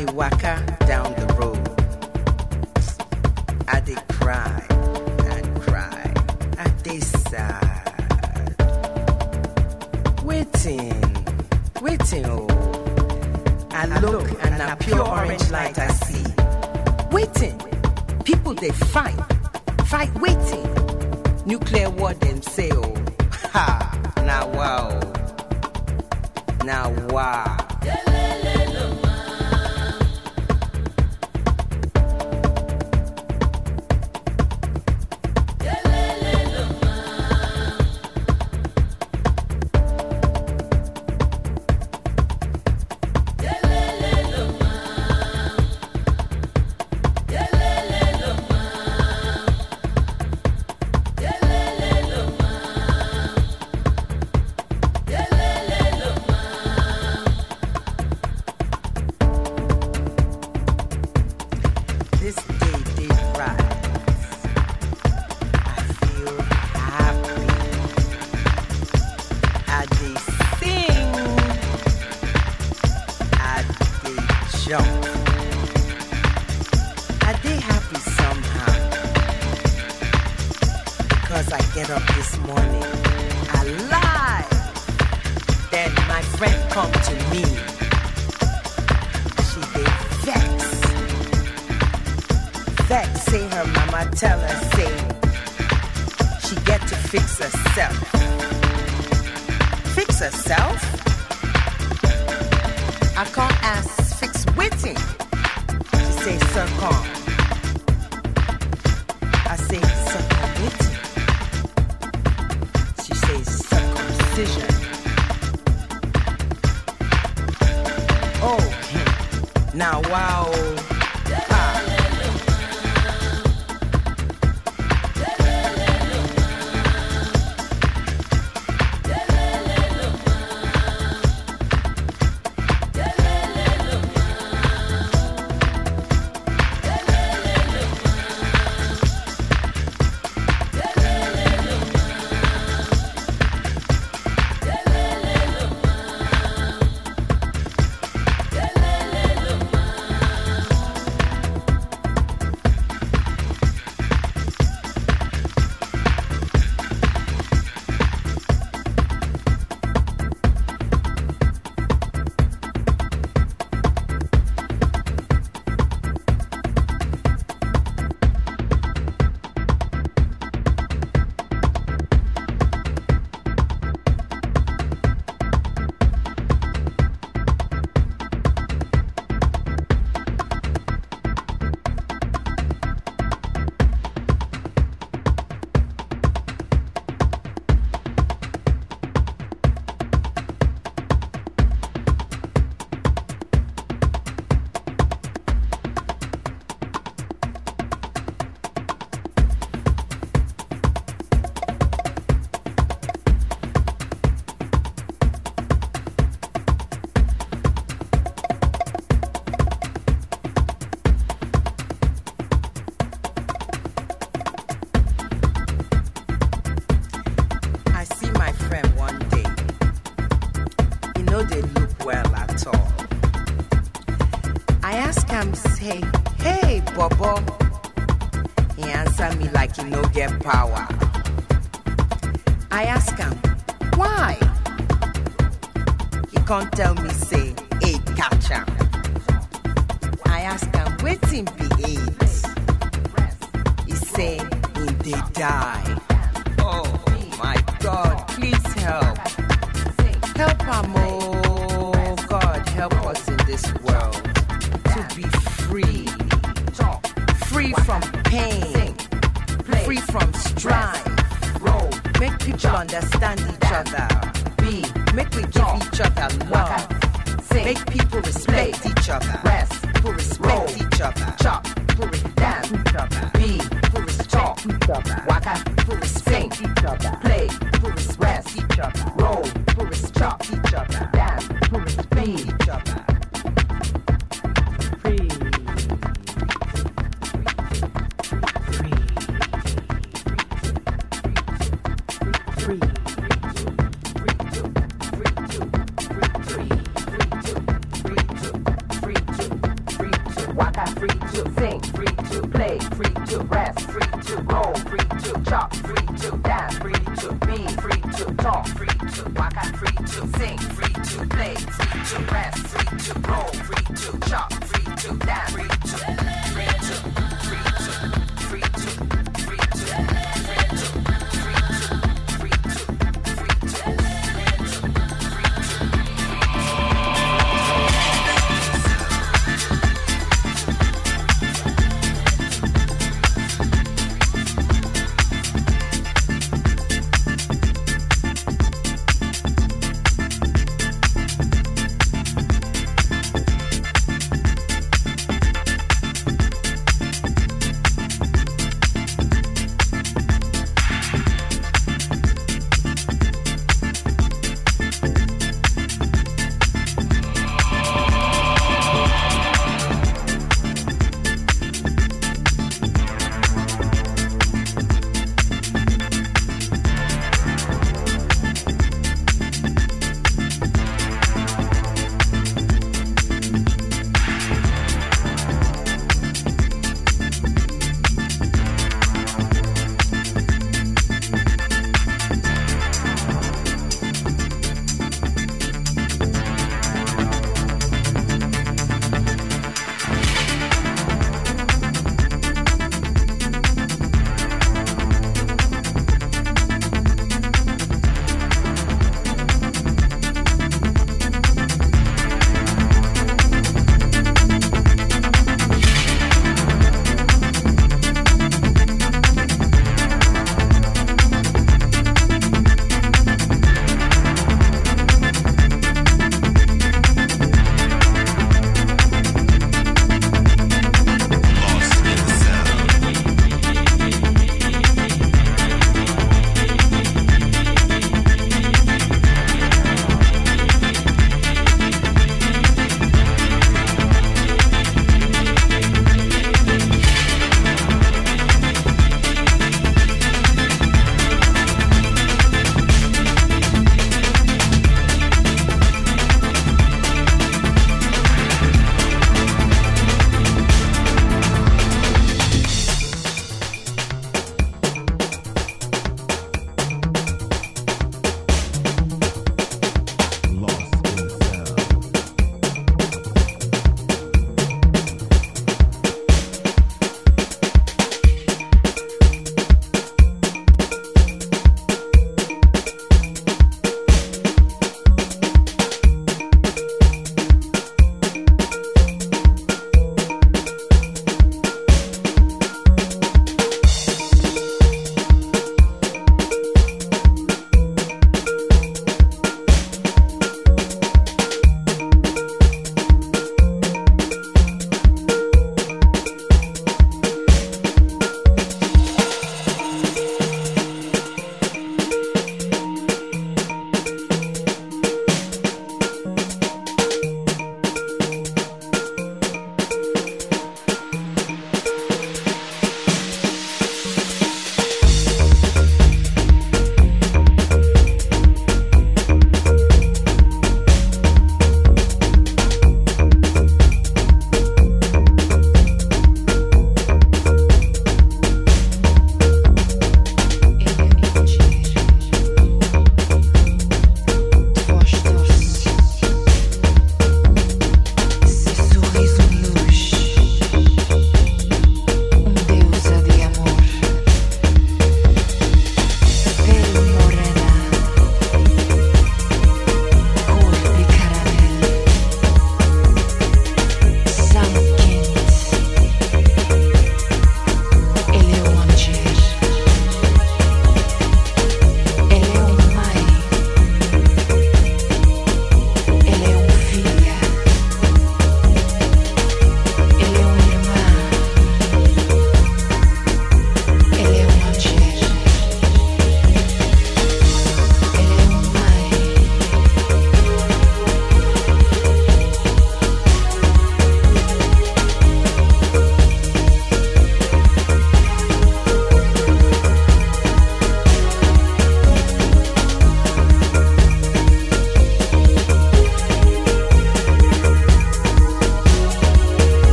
They waka down the road. I they cry and cry. I they sad. Waiting, waiting, oh. I look and a pure orange light I see. Waiting, people they fight, fight waiting. Nuclear war them say oh. Ha, now wow. Now wow. Wow. Well at all. I ask him, say, hey, Bobo. He answer me like he no get power. I ask him, why? He can't tell me, say, hey, catch am. I ask um, him, waiting be AIDS. He say, he they die. Oh my God, please help. Help am, oh help us in this world to be free. Free from pain, free from strife. Make people understand each other. Be, make we give each other love. Make people respect each other. Rest, people respect each other. Chop, people dance each other. Be, people respect each other. Waka, people respect each other. Play, people respect each other.